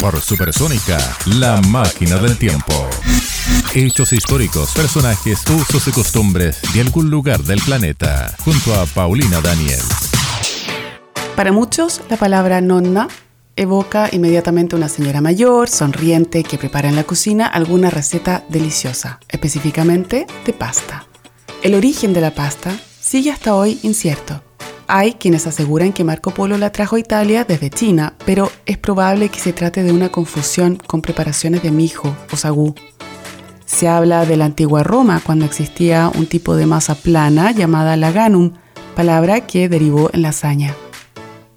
Por Supersónica, la máquina del tiempo. Hechos históricos, personajes, usos y costumbres de algún lugar del planeta. Junto a Paulina Daniel. Para muchos, la palabra nonna evoca inmediatamente una señora mayor, sonriente, que prepara en la cocina alguna receta deliciosa, específicamente de pasta. El origen de la pasta sigue hasta hoy incierto. Hay quienes aseguran que Marco Polo la trajo a Italia desde China, pero es probable que se trate de una confusión con preparaciones de mijo o sagú. Se habla de la antigua Roma cuando existía un tipo de masa plana llamada laganum, palabra que derivó en lasaña.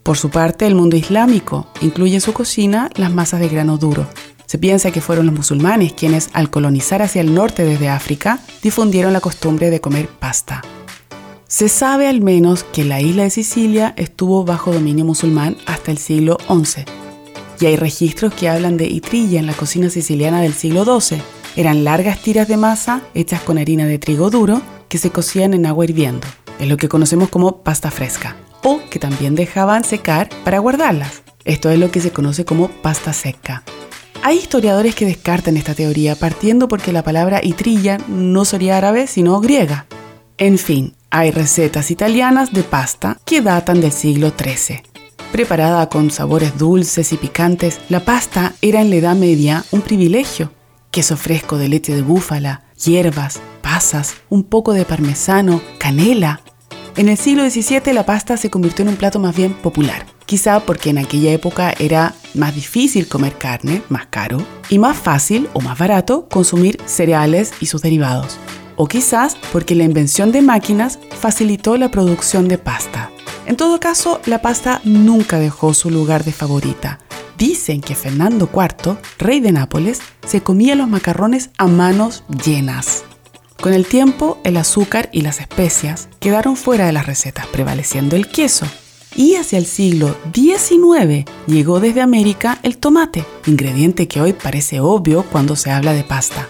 Por su parte, el mundo islámico incluye en su cocina las masas de grano duro. Se piensa que fueron los musulmanes quienes, al colonizar hacia el norte desde África, difundieron la costumbre de comer pasta. Se sabe al menos que la isla de Sicilia estuvo bajo dominio musulmán hasta el siglo XI, y hay registros que hablan de itrilla en la cocina siciliana del siglo XII. Eran largas tiras de masa hechas con harina de trigo duro que se cocían en agua hirviendo. Es lo que conocemos como pasta fresca, o que también dejaban secar para guardarlas. Esto es lo que se conoce como pasta seca. Hay historiadores que descartan esta teoría partiendo porque la palabra itrilla no sería árabe sino griega. En fin, hay recetas italianas de pasta que datan del siglo XIII. Preparada con sabores dulces y picantes, la pasta era en la Edad Media un privilegio. Queso fresco de leche de búfala, hierbas, pasas, un poco de parmesano, canela. En el siglo XVII la pasta se convirtió en un plato más bien popular, quizá porque en aquella época era más difícil comer carne, más caro, y más fácil o más barato consumir cereales y sus derivados o quizás porque la invención de máquinas facilitó la producción de pasta. En todo caso, la pasta nunca dejó su lugar de favorita. Dicen que Fernando IV, rey de Nápoles, se comía los macarrones a manos llenas. Con el tiempo, el azúcar y las especias quedaron fuera de las recetas, prevaleciendo el queso. Y hacia el siglo XIX llegó desde América el tomate, ingrediente que hoy parece obvio cuando se habla de pasta.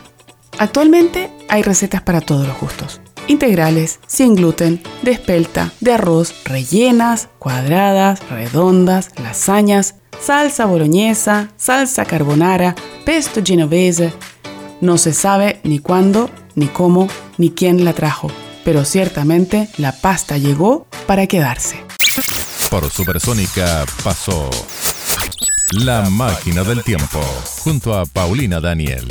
Actualmente hay recetas para todos los gustos. Integrales, sin gluten, de espelta, de arroz, rellenas, cuadradas, redondas, lasañas, salsa boloñesa, salsa carbonara, pesto genovese. No se sabe ni cuándo, ni cómo, ni quién la trajo, pero ciertamente la pasta llegó para quedarse. Por Supersónica pasó La Máquina del Tiempo, junto a Paulina Daniel.